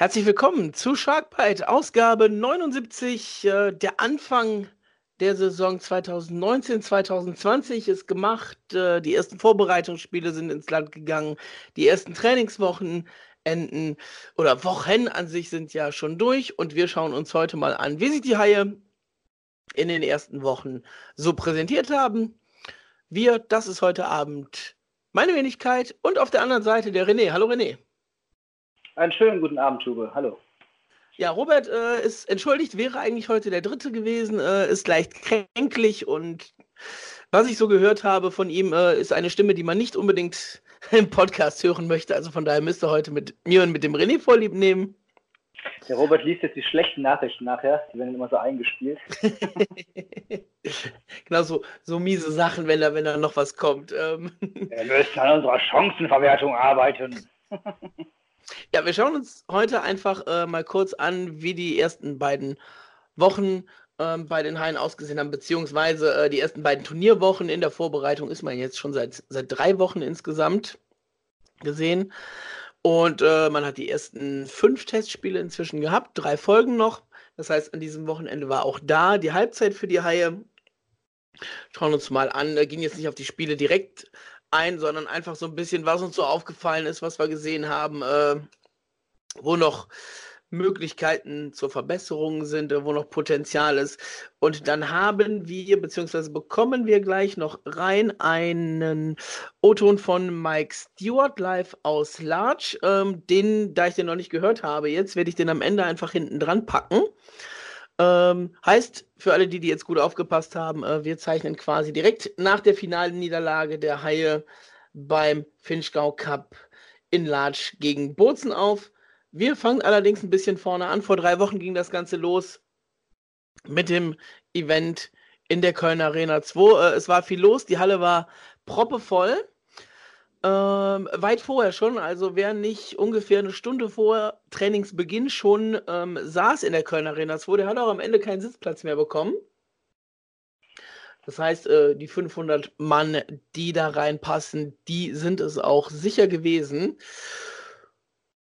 Herzlich willkommen zu Sharkbite, Ausgabe 79. Äh, der Anfang der Saison 2019-2020 ist gemacht. Äh, die ersten Vorbereitungsspiele sind ins Land gegangen. Die ersten Trainingswochen enden oder Wochen an sich sind ja schon durch. Und wir schauen uns heute mal an, wie sich die Haie in den ersten Wochen so präsentiert haben. Wir, das ist heute Abend meine Wenigkeit und auf der anderen Seite der René. Hallo René. Einen schönen guten Abend, Tube. Hallo. Ja, Robert äh, ist entschuldigt, wäre eigentlich heute der Dritte gewesen, äh, ist leicht kränklich und was ich so gehört habe von ihm, äh, ist eine Stimme, die man nicht unbedingt im Podcast hören möchte. Also von daher müsst ihr heute mit mir und mit dem René vorlieb nehmen. Der Robert liest jetzt die schlechten Nachrichten nachher, die werden immer so eingespielt. genau, so, so miese Sachen, wenn da, wenn da noch was kommt. Ähm. Wir müssen an unserer Chancenverwertung arbeiten. Ja, wir schauen uns heute einfach äh, mal kurz an, wie die ersten beiden Wochen ähm, bei den Haien ausgesehen haben, beziehungsweise äh, die ersten beiden Turnierwochen in der Vorbereitung ist man jetzt schon seit, seit drei Wochen insgesamt gesehen. Und äh, man hat die ersten fünf Testspiele inzwischen gehabt, drei Folgen noch. Das heißt, an diesem Wochenende war auch da die Halbzeit für die Haie. Schauen uns mal an, da ging jetzt nicht auf die Spiele direkt ein, sondern einfach so ein bisschen, was uns so aufgefallen ist, was wir gesehen haben, äh, wo noch Möglichkeiten zur Verbesserung sind, wo noch Potenzial ist. Und dann haben wir, beziehungsweise bekommen wir gleich noch rein einen O-Ton von Mike Stewart live aus Large. Ähm, den, da ich den noch nicht gehört habe, jetzt werde ich den am Ende einfach hinten dran packen. Ähm, heißt, für alle, die, die jetzt gut aufgepasst haben, äh, wir zeichnen quasi direkt nach der finalen Niederlage der Haie beim Finchgau Cup in Larch gegen Bozen auf. Wir fangen allerdings ein bisschen vorne an. Vor drei Wochen ging das Ganze los mit dem Event in der Kölner Arena 2. Äh, es war viel los, die Halle war proppevoll. Ähm, weit vorher schon, also wer nicht ungefähr eine Stunde vor Trainingsbeginn schon ähm, saß in der Kölner Arena 2, der hat auch am Ende keinen Sitzplatz mehr bekommen. Das heißt, äh, die 500 Mann, die da reinpassen, die sind es auch sicher gewesen.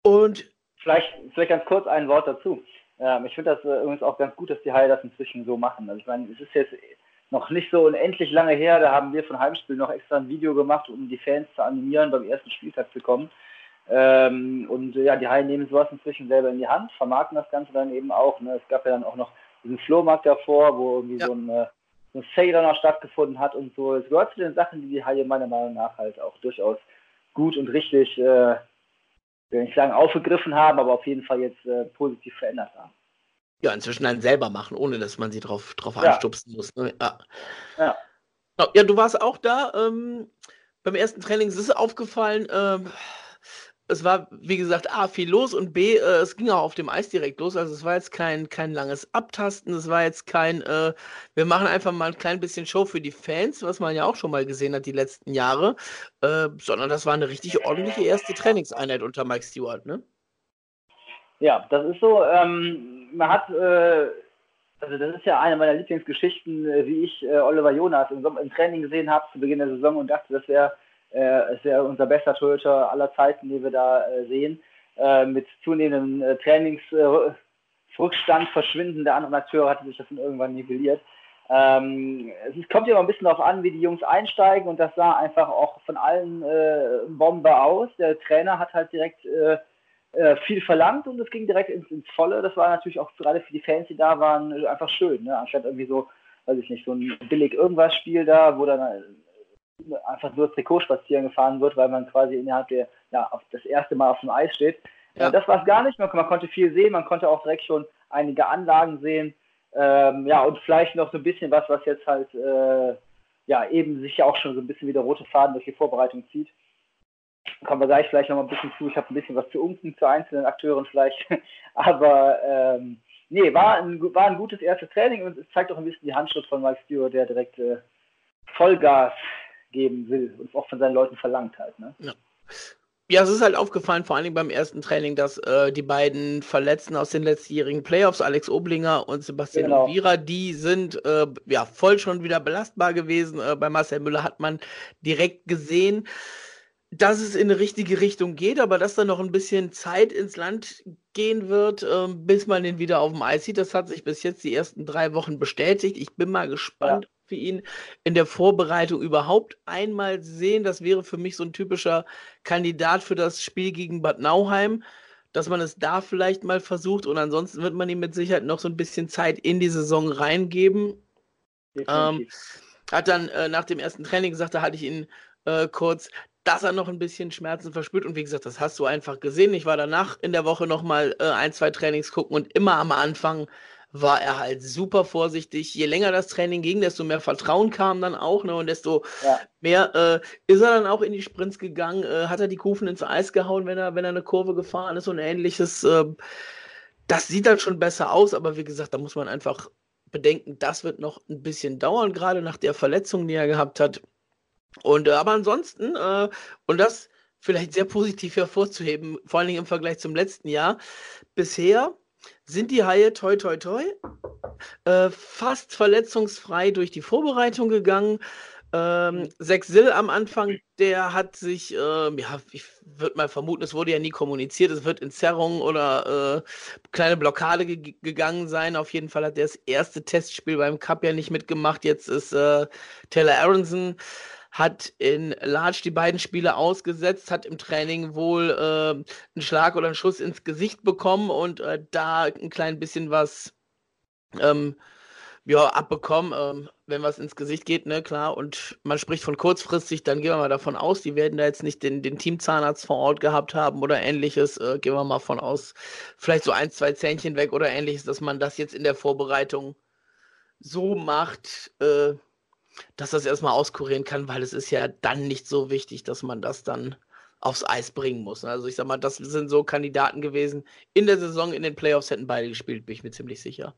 Und vielleicht, vielleicht ganz kurz ein Wort dazu. Ähm, ich finde das äh, übrigens auch ganz gut, dass die Haie das inzwischen so machen. Also ich meine, es ist jetzt noch nicht so unendlich lange her, da haben wir von Heimspiel noch extra ein Video gemacht, um die Fans zu animieren, beim ersten Spieltag zu kommen. Ähm, und ja, die Haie nehmen sowas inzwischen selber in die Hand, vermarkten das Ganze dann eben auch. Ne? Es gab ja dann auch noch diesen Flohmarkt davor, wo irgendwie ja. so ein, äh, so ein Sale dann auch stattgefunden hat und so. Es gehört zu den Sachen, die die Haie meiner Meinung nach halt auch durchaus gut und richtig, äh, will nicht sagen aufgegriffen haben, aber auf jeden Fall jetzt äh, positiv verändert haben ja, inzwischen dann selber machen, ohne dass man sie drauf, drauf ja. anstupsen muss. Ne? Ja. ja. Ja, du warst auch da. Ähm, beim ersten Training ist es aufgefallen, ähm, es war, wie gesagt, A, viel los und B, äh, es ging auch auf dem Eis direkt los. Also es war jetzt kein, kein langes Abtasten, es war jetzt kein, äh, wir machen einfach mal ein klein bisschen Show für die Fans, was man ja auch schon mal gesehen hat die letzten Jahre, äh, sondern das war eine richtig ordentliche erste Trainingseinheit unter Mike Stewart, ne? Ja, das ist so. Ähm, man hat, äh, also das ist ja eine meiner Lieblingsgeschichten, äh, wie ich äh, Oliver Jonas im, im, Training gesehen habe zu Beginn der Saison und dachte, das wäre äh, wär unser bester Torhüter aller Zeiten, die wir da äh, sehen. Äh, mit zunehmendem Trainingsrückstand, Verschwinden der anderen Akteure hatte sich das dann irgendwann nivelliert. Ähm, es kommt ja immer ein bisschen darauf an, wie die Jungs einsteigen und das sah einfach auch von allen äh, Bombe aus. Der Trainer hat halt direkt äh, äh, viel verlangt und es ging direkt ins, ins Volle. Das war natürlich auch gerade für die Fans, die da waren, einfach schön. Ne? Anstatt irgendwie so, weiß ich nicht, so ein billig irgendwas Spiel da, wo dann äh, einfach nur das Trikot spazieren gefahren wird, weil man quasi innerhalb der, ja, das erste Mal auf dem Eis steht. Ja. Äh, das war es gar nicht. Man, man, konnte viel sehen, man konnte auch direkt schon einige Anlagen sehen. Ähm, ja, und vielleicht noch so ein bisschen was, was jetzt halt äh, ja eben sich ja auch schon so ein bisschen wie der rote Faden durch die Vorbereitung zieht kommen wir gleich vielleicht noch mal ein bisschen zu. Ich habe ein bisschen was zu unken zu einzelnen Akteuren vielleicht. Aber ähm, nee, war ein, war ein gutes erstes Training und es zeigt auch ein bisschen die Handschrift von Mike Stewart, der direkt äh, Vollgas geben will und auch von seinen Leuten verlangt halt. Ne? Ja. Ja, es ist halt aufgefallen, vor allem beim ersten Training, dass äh, die beiden Verletzten aus den letztjährigen Playoffs, Alex Oblinger und Sebastian genau. Ovira, die sind äh, ja voll schon wieder belastbar gewesen. Äh, bei Marcel Müller hat man direkt gesehen, dass es in eine richtige Richtung geht, aber dass da noch ein bisschen Zeit ins Land gehen wird, äh, bis man den wieder auf dem Eis sieht. Das hat sich bis jetzt die ersten drei Wochen bestätigt. Ich bin mal gespannt, ja. ob wir ihn in der Vorbereitung überhaupt einmal sehen. Das wäre für mich so ein typischer Kandidat für das Spiel gegen Bad Nauheim, dass man es da vielleicht mal versucht und ansonsten wird man ihm mit Sicherheit noch so ein bisschen Zeit in die Saison reingeben. Ähm, hat dann äh, nach dem ersten Training gesagt, da hatte ich ihn äh, kurz, dass er noch ein bisschen Schmerzen verspürt. Und wie gesagt, das hast du einfach gesehen. Ich war danach in der Woche nochmal äh, ein, zwei Trainings gucken und immer am Anfang war er halt super vorsichtig. Je länger das Training ging, desto mehr Vertrauen kam dann auch, ne? Und desto ja. mehr äh, ist er dann auch in die Sprints gegangen, äh, hat er die Kufen ins Eis gehauen, wenn er, wenn er eine Kurve gefahren ist und ähnliches. Äh, das sieht dann schon besser aus, aber wie gesagt, da muss man einfach bedenken, das wird noch ein bisschen dauern, gerade nach der Verletzung, die er gehabt hat. Und äh, aber ansonsten, äh, und das vielleicht sehr positiv hervorzuheben, vor allen Dingen im Vergleich zum letzten Jahr, bisher sind die Haie toi toi toi äh, fast verletzungsfrei durch die Vorbereitung gegangen. Ähm, Sill am Anfang, der hat sich, äh, ja, ich würde mal vermuten, es wurde ja nie kommuniziert, es wird in Zerrung oder äh, kleine Blockade ge gegangen sein. Auf jeden Fall hat er das erste Testspiel beim Cup ja nicht mitgemacht. Jetzt ist äh, Taylor Aronson hat in Large die beiden Spiele ausgesetzt, hat im Training wohl äh, einen Schlag oder einen Schuss ins Gesicht bekommen und äh, da ein klein bisschen was ähm, ja, abbekommen, ähm, wenn was ins Gesicht geht, ne, klar. Und man spricht von kurzfristig, dann gehen wir mal davon aus, die werden da jetzt nicht den, den Teamzahnarzt vor Ort gehabt haben oder ähnliches. Äh, gehen wir mal von aus, vielleicht so ein, zwei Zähnchen weg oder ähnliches, dass man das jetzt in der Vorbereitung so macht, äh, dass das erstmal auskurieren kann, weil es ist ja dann nicht so wichtig, dass man das dann aufs Eis bringen muss. Also ich sag mal, das sind so Kandidaten gewesen. In der Saison, in den Playoffs hätten beide gespielt, bin ich mir ziemlich sicher.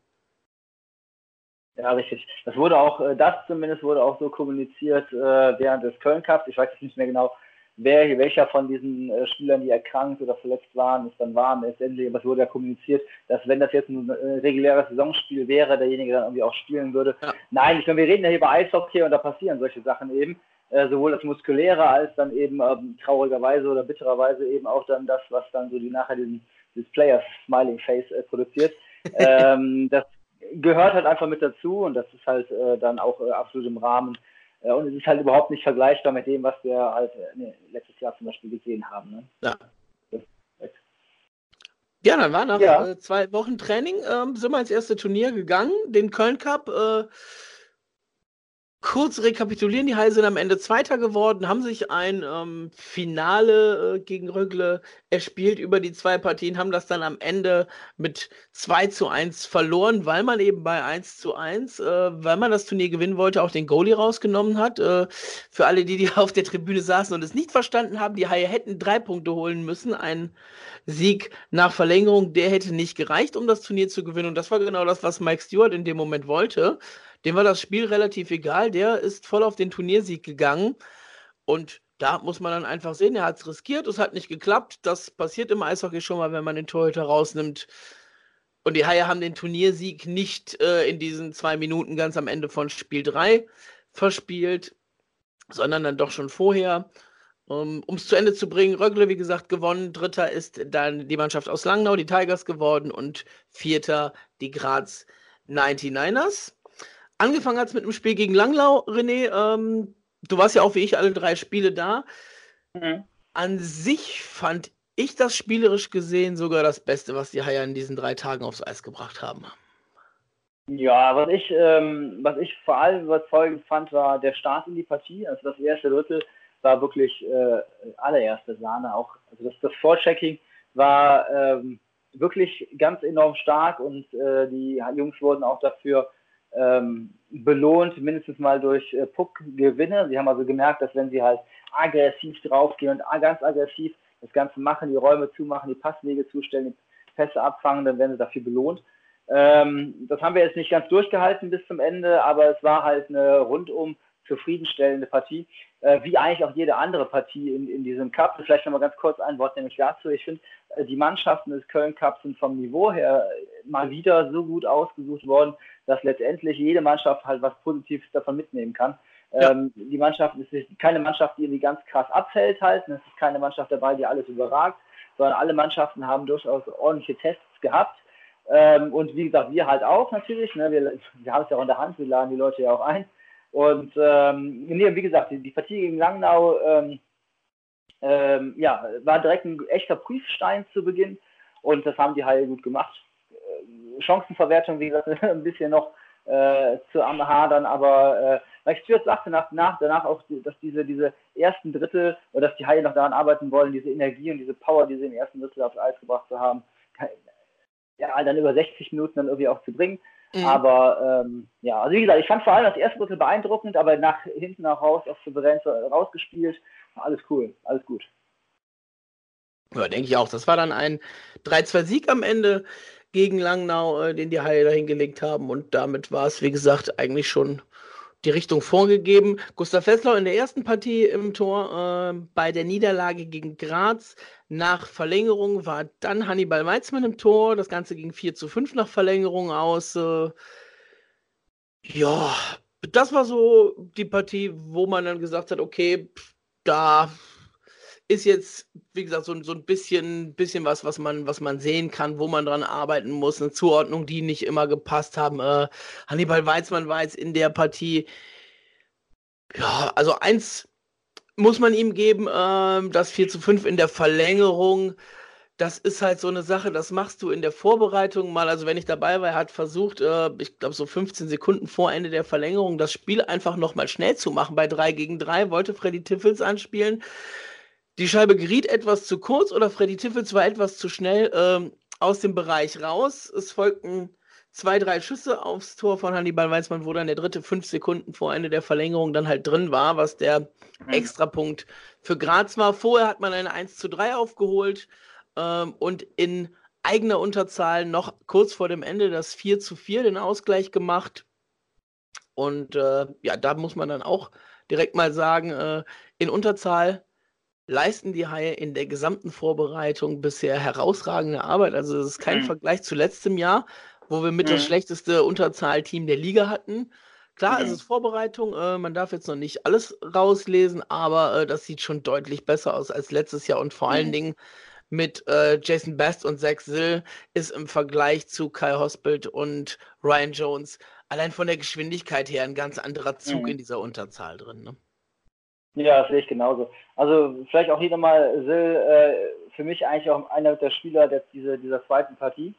Ja, richtig. Das wurde auch, äh, das zumindest wurde auch so kommuniziert äh, während des Köln Cups. Ich weiß jetzt nicht mehr genau, wer, welcher von diesen äh, Spielern, die erkrankt oder verletzt waren, es dann waren letztendlich, aber es wurde ja kommuniziert, dass wenn das jetzt ein äh, reguläres Saisonspiel wäre, derjenige dann irgendwie auch spielen würde. Ja. Nein, ich meine, wir reden ja hier über Eishockey und da passieren solche Sachen eben, äh, sowohl das Muskuläre als dann eben ähm, traurigerweise oder bittererweise eben auch dann das, was dann so die nachher diesen, dieses Players Smiling Face äh, produziert. ähm, das gehört halt einfach mit dazu und das ist halt äh, dann auch äh, absolut im Rahmen und es ist halt überhaupt nicht vergleichbar mit dem, was wir halt nee, letztes Jahr zum Beispiel gesehen haben. Ne? Ja. Ja, dann war nach ja. äh, zwei Wochen Training, ähm, sind wir ins erste Turnier gegangen, den Köln Cup. Äh, kurz rekapitulieren, die Haie sind am Ende Zweiter geworden, haben sich ein ähm, Finale äh, gegen Rögle erspielt über die zwei Partien, haben das dann am Ende mit 2 zu 1 verloren, weil man eben bei 1 zu 1, äh, weil man das Turnier gewinnen wollte, auch den Goalie rausgenommen hat. Äh, für alle, die, die auf der Tribüne saßen und es nicht verstanden haben, die Haie hätten drei Punkte holen müssen. Ein Sieg nach Verlängerung, der hätte nicht gereicht, um das Turnier zu gewinnen. Und das war genau das, was Mike Stewart in dem Moment wollte. Dem war das Spiel relativ egal. Der ist voll auf den Turniersieg gegangen. Und da muss man dann einfach sehen, er hat es riskiert, es hat nicht geklappt. Das passiert im Eishockey schon mal, wenn man den Torhüter rausnimmt. Und die Haie haben den Turniersieg nicht äh, in diesen zwei Minuten ganz am Ende von Spiel 3 verspielt, sondern dann doch schon vorher. Um es zu Ende zu bringen, Rögle, wie gesagt, gewonnen. Dritter ist dann die Mannschaft aus Langnau, die Tigers geworden. Und vierter die Graz 99ers. Angefangen hat es mit einem Spiel gegen Langlau, René. Ähm, du warst ja auch wie ich alle drei Spiele da. Mhm. An sich fand ich das spielerisch gesehen sogar das Beste, was die Haie in diesen drei Tagen aufs Eis gebracht haben. Ja, was ich, ähm, was ich vor allem überzeugend fand, war der Start in die Partie. Also das erste Drittel war wirklich äh, allererste Sahne. Auch also das, das Vorchecking war ähm, wirklich ganz enorm stark und äh, die Jungs wurden auch dafür ähm, belohnt, mindestens mal durch äh, Puck-Gewinne. Sie haben also gemerkt, dass wenn sie halt aggressiv draufgehen und ganz aggressiv das Ganze machen, die Räume zumachen, die Passwege zustellen, die Pässe abfangen, dann werden sie dafür belohnt. Ähm, das haben wir jetzt nicht ganz durchgehalten bis zum Ende, aber es war halt eine rundum zufriedenstellende Partie, äh, wie eigentlich auch jede andere Partie in, in diesem Cup. Vielleicht nochmal ganz kurz ein Wort nämlich dazu. Ich finde, äh, die Mannschaften des Köln Cups sind vom Niveau her mal wieder so gut ausgesucht worden, dass letztendlich jede Mannschaft halt was Positives davon mitnehmen kann. Ja. Ähm, die Mannschaft ist keine Mannschaft, die irgendwie ganz krass abfällt halt. Es ist keine Mannschaft dabei, die alles überragt, sondern alle Mannschaften haben durchaus ordentliche Tests gehabt. Ähm, und wie gesagt, wir halt auch natürlich. Ne? Wir, wir haben es ja auch in der Hand, wir laden die Leute ja auch ein. Und ähm, nee, wie gesagt, die, die Partie gegen Langnau ähm, ähm, ja, war direkt ein echter Prüfstein zu Beginn und das haben die Haie gut gemacht. Äh, Chancenverwertung, wie gesagt, ein bisschen noch äh, zu am Hadern, aber äh, Stewart sagte nach, nach, danach auch, dass diese, diese ersten Drittel, oder dass die Haie noch daran arbeiten wollen, diese Energie und diese Power, die sie im ersten Drittel aufs Eis gebracht zu haben, ja, dann über 60 Minuten dann irgendwie auch zu bringen. Mhm. Aber ähm, ja, also wie gesagt, ich fand vor allem das erste Drittel beeindruckend, aber nach hinten nach raus auf souverän rausgespielt. Alles cool, alles gut. Ja, denke ich auch. Das war dann ein 3-2-Sieg am Ende gegen Langnau, äh, den die Haie da hingelegt haben. Und damit war es, wie gesagt, eigentlich schon die Richtung vorgegeben. Gustav Fessler in der ersten Partie im Tor äh, bei der Niederlage gegen Graz. Nach Verlängerung war dann Hannibal Weizmann im Tor. Das Ganze ging 4 zu 5 nach Verlängerung aus. Äh, ja, das war so die Partie, wo man dann gesagt hat, okay, da ist jetzt, wie gesagt, so, so ein bisschen, bisschen was, was man, was man sehen kann, wo man dran arbeiten muss. Eine Zuordnung, die nicht immer gepasst haben. Äh, Hannibal Weizmann war jetzt in der Partie. Ja, also eins muss man ihm geben, äh, das 4 zu 5 in der Verlängerung. Das ist halt so eine Sache, das machst du in der Vorbereitung mal. Also, wenn ich dabei war, er hat versucht, äh, ich glaube, so 15 Sekunden vor Ende der Verlängerung das Spiel einfach nochmal schnell zu machen bei 3 gegen 3, wollte Freddy Tiffels anspielen. Die Scheibe geriet etwas zu kurz oder Freddy Tiffels war etwas zu schnell ähm, aus dem Bereich raus. Es folgten zwei, drei Schüsse aufs Tor von Hannibal Weizmann, wo dann der dritte fünf Sekunden vor Ende der Verlängerung dann halt drin war, was der mhm. Extrapunkt für Graz war. Vorher hat man eine 1 zu 3 aufgeholt ähm, und in eigener Unterzahl noch kurz vor dem Ende das 4 zu 4 den Ausgleich gemacht. Und äh, ja, da muss man dann auch direkt mal sagen, äh, in Unterzahl leisten die Haie in der gesamten Vorbereitung bisher herausragende Arbeit. Also es ist kein mhm. Vergleich zu letztem Jahr, wo wir mit mhm. das schlechteste Unterzahlteam der Liga hatten. Klar, mhm. es ist Vorbereitung, äh, man darf jetzt noch nicht alles rauslesen, aber äh, das sieht schon deutlich besser aus als letztes Jahr und vor allen mhm. Dingen mit äh, Jason Best und Zach Sill ist im Vergleich zu Kai Hospital und Ryan Jones allein von der Geschwindigkeit her ein ganz anderer Zug mhm. in dieser Unterzahl drin. Ne? Ja, das sehe ich genauso. Also vielleicht auch hier nochmal Sil, äh, für mich eigentlich auch einer der Spieler der, diese, dieser zweiten Partie.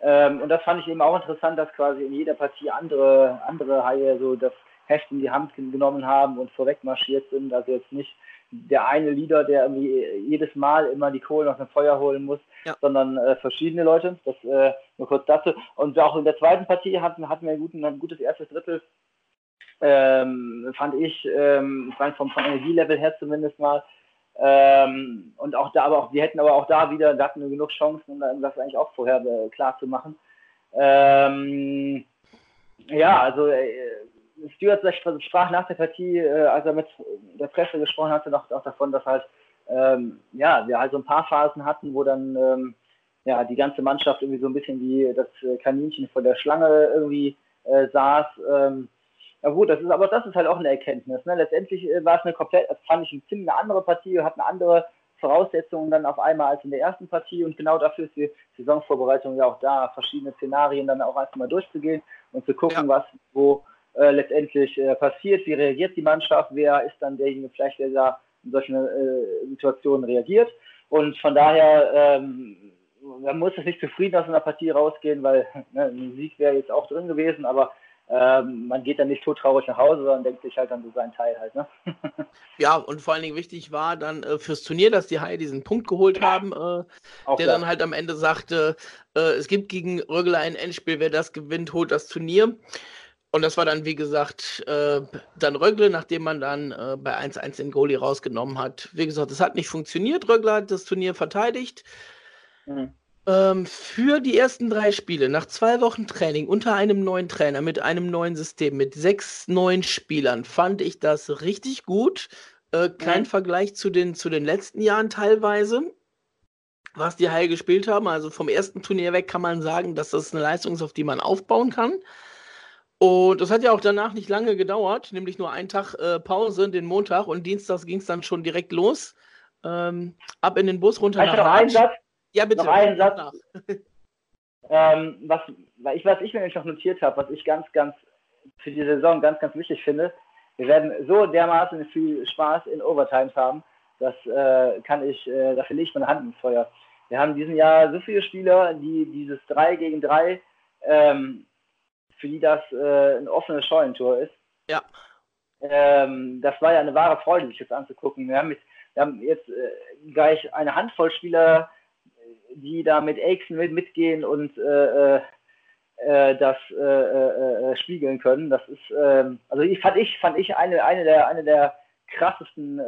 Ähm, und das fand ich eben auch interessant, dass quasi in jeder Partie andere, andere Haie so das Heft in die Hand genommen haben und vorweg marschiert sind. Also jetzt nicht der eine Leader, der irgendwie jedes Mal immer die Kohlen aus dem Feuer holen muss, ja. sondern äh, verschiedene Leute. Das äh, nur kurz dazu. Und auch in der zweiten Partie hatten, hatten wir ein, guten, ein gutes erstes Drittel ähm, fand ich, ähm, vom, vom Energielevel her zumindest mal. Ähm, und auch da, aber auch, wir hätten aber auch da wieder, da hatten wir genug Chancen, um das eigentlich auch vorher äh, klar zu machen. Ähm, ja, also äh, Stuart sprach nach der Partie, äh, als er mit der Presse gesprochen hatte, noch auch davon, dass halt ähm, ja, wir halt so ein paar Phasen hatten, wo dann ähm, ja die ganze Mannschaft irgendwie so ein bisschen wie das Kaninchen vor der Schlange irgendwie äh, saß. Ähm, ja gut, das ist aber das ist halt auch eine Erkenntnis. Ne? Letztendlich äh, war es eine komplett, das fand ich eine ziemlich eine andere Partie, hat eine andere Voraussetzungen dann auf einmal als in der ersten Partie und genau dafür ist die Saisonvorbereitung ja auch da, verschiedene Szenarien dann auch erstmal durchzugehen und zu gucken, ja. was wo äh, letztendlich äh, passiert, wie reagiert die Mannschaft, wer ist dann derjenige vielleicht, der da in solchen äh, Situationen reagiert und von daher ähm, man muss es nicht zufrieden aus einer Partie rausgehen, weil ne, ein Sieg wäre jetzt auch drin gewesen, aber ähm, man geht dann nicht todtraurig nach Hause, sondern denkt sich halt dann so seinen Teil halt. Ne? ja, und vor allen Dingen wichtig war dann äh, fürs Turnier, dass die Haie diesen Punkt geholt haben, äh, der klar. dann halt am Ende sagte, äh, es gibt gegen Rögler ein Endspiel, wer das gewinnt, holt das Turnier. Und das war dann, wie gesagt, äh, dann Rögle, nachdem man dann äh, bei 1-1 den Goalie rausgenommen hat. Wie gesagt, es hat nicht funktioniert. Rögler hat das Turnier verteidigt. Mhm. Ähm, für die ersten drei Spiele, nach zwei Wochen Training, unter einem neuen Trainer, mit einem neuen System, mit sechs neuen Spielern, fand ich das richtig gut. Äh, kein ja. Vergleich zu den, zu den letzten Jahren teilweise, was die Haie gespielt haben. Also vom ersten Turnier weg kann man sagen, dass das eine Leistung ist, auf die man aufbauen kann. Und das hat ja auch danach nicht lange gedauert, nämlich nur einen Tag äh, Pause, den Montag und Dienstags ging es dann schon direkt los. Ähm, ab in den Bus runter Hast nach noch einen Satz? Ja, bitte. Noch einen Satz. ähm, was, was ich mir nämlich noch notiert habe, was ich ganz, ganz für die Saison ganz, ganz wichtig finde, wir werden so dermaßen viel Spaß in Overtimes haben, das äh, kann ich, äh, dafür lege ich meine Hand ins Feuer. Wir haben diesen Jahr so viele Spieler, die dieses 3 gegen 3, ähm, für die das äh, ein offenes Scheunentor ist. Ja. Ähm, das war ja eine wahre Freude, sich das anzugucken. Wir haben, mit, wir haben jetzt äh, gleich eine Handvoll Spieler, die da mit Aixen mit, mitgehen und äh, äh, äh das äh, spiegeln können. Das ist, ähm, also ich fand ich, fand ich eine, eine der, eine der krassesten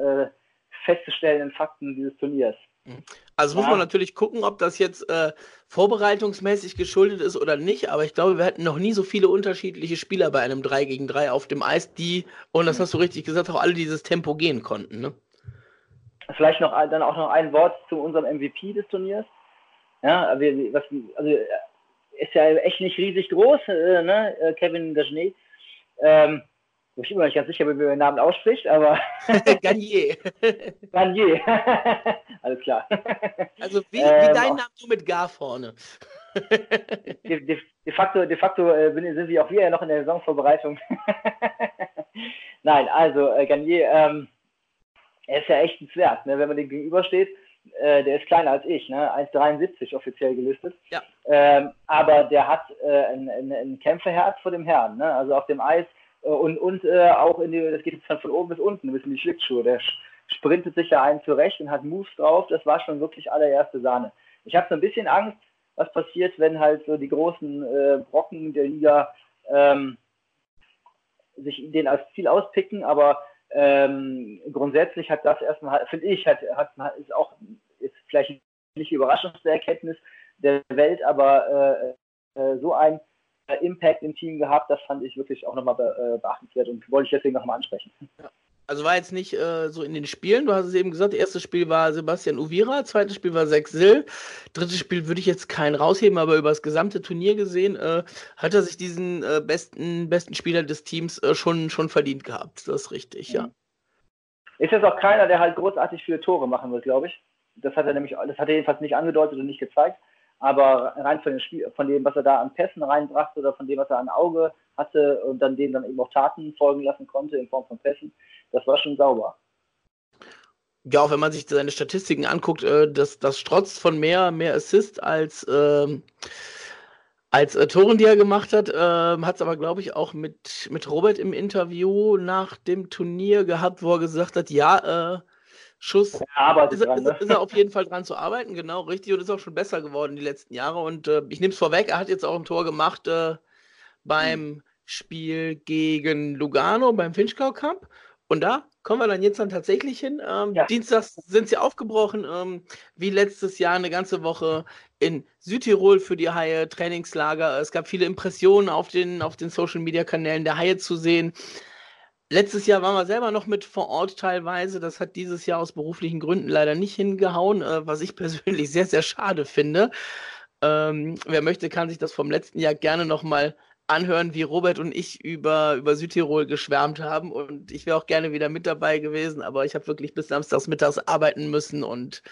festzustellenden Fakten dieses Turniers. Mhm. Also ja. muss man natürlich gucken, ob das jetzt äh, vorbereitungsmäßig geschuldet ist oder nicht, aber ich glaube, wir hatten noch nie so viele unterschiedliche Spieler bei einem 3 gegen 3 auf dem Eis, die, und das hast du richtig gesagt, auch alle dieses Tempo gehen konnten. Ne? Vielleicht noch dann auch noch ein Wort zu unserem MVP des Turniers. Ja, wir, was, also ist ja echt nicht riesig groß, äh, ne? Äh, Kevin Dagenet. Ähm, ich bin mir nicht ganz sicher, wie man den Namen ausspricht, aber. Garnier. Garnier. Alles klar. Also wie, ähm, wie dein Name nur mit Gar vorne. de, de, de, facto, de facto äh, sind wir auch wir ja noch in der Saisonvorbereitung. Nein, also äh, Garnier, ähm, er ist ja echt ein Zwerg, ne? wenn man dem gegenübersteht. Äh, der ist kleiner als ich, ne? 1,73 offiziell gelistet. Ja. Ähm, aber der hat äh, ein, ein, ein Kämpferherz vor dem Herrn. Ne? Also auf dem Eis äh, und, und äh, auch in die, das geht jetzt von oben bis unten, bis in die Schlittschuhe. Der sprintet sich ja einen zurecht und hat Moves drauf. Das war schon wirklich allererste Sahne. Ich habe so ein bisschen Angst, was passiert, wenn halt so die großen äh, Brocken der Liga ähm, sich den als Ziel auspicken, aber ähm, grundsätzlich hat das erstmal, finde ich, hat, hat, ist auch ist vielleicht nicht die überraschendste Erkenntnis der Welt, aber äh, äh, so ein äh, Impact im Team gehabt. Das fand ich wirklich auch nochmal be äh, beachtenswert und wollte ich deswegen nochmal ansprechen. Ja. Also war jetzt nicht äh, so in den Spielen, du hast es eben gesagt, erstes Spiel war Sebastian Uvira, zweites Spiel war Sex Sill, drittes Spiel würde ich jetzt keinen rausheben, aber über das gesamte Turnier gesehen, äh, hat er sich diesen äh, besten, besten Spieler des Teams äh, schon, schon verdient gehabt. Das ist richtig, ja. Ist jetzt auch keiner, der halt großartig viele Tore machen wird, glaube ich. Das hat er nämlich, das hat er jedenfalls nicht angedeutet und nicht gezeigt. Aber rein von, Spiel, von dem, was er da an Pässen reinbrachte oder von dem, was er an Auge hatte und dann dem dann eben auch Taten folgen lassen konnte in Form von Pässen, das war schon sauber. Ja, auch wenn man sich seine Statistiken anguckt, äh, das, das strotzt von mehr, mehr Assist als, äh, als äh, Toren, die er gemacht hat. Äh, hat es aber, glaube ich, auch mit, mit Robert im Interview nach dem Turnier gehabt, wo er gesagt hat, ja, äh, Schuss. ist, dran, ist, ne? ist, er auf jeden Fall dran zu arbeiten, genau, richtig. Und ist auch schon besser geworden die letzten Jahre. Und äh, ich nehme es vorweg, er hat jetzt auch ein Tor gemacht äh, beim hm. Spiel gegen Lugano, beim Finchgau Cup. Und da kommen wir dann jetzt dann tatsächlich hin. Ähm, ja. Dienstags sind sie aufgebrochen, ähm, wie letztes Jahr eine ganze Woche in Südtirol für die Haie, Trainingslager. Es gab viele Impressionen auf den, auf den Social Media Kanälen der Haie zu sehen. Letztes Jahr waren wir selber noch mit vor Ort teilweise. Das hat dieses Jahr aus beruflichen Gründen leider nicht hingehauen, äh, was ich persönlich sehr, sehr schade finde. Ähm, wer möchte, kann sich das vom letzten Jahr gerne nochmal anhören, wie Robert und ich über, über Südtirol geschwärmt haben. Und ich wäre auch gerne wieder mit dabei gewesen, aber ich habe wirklich bis samstags mittags arbeiten müssen und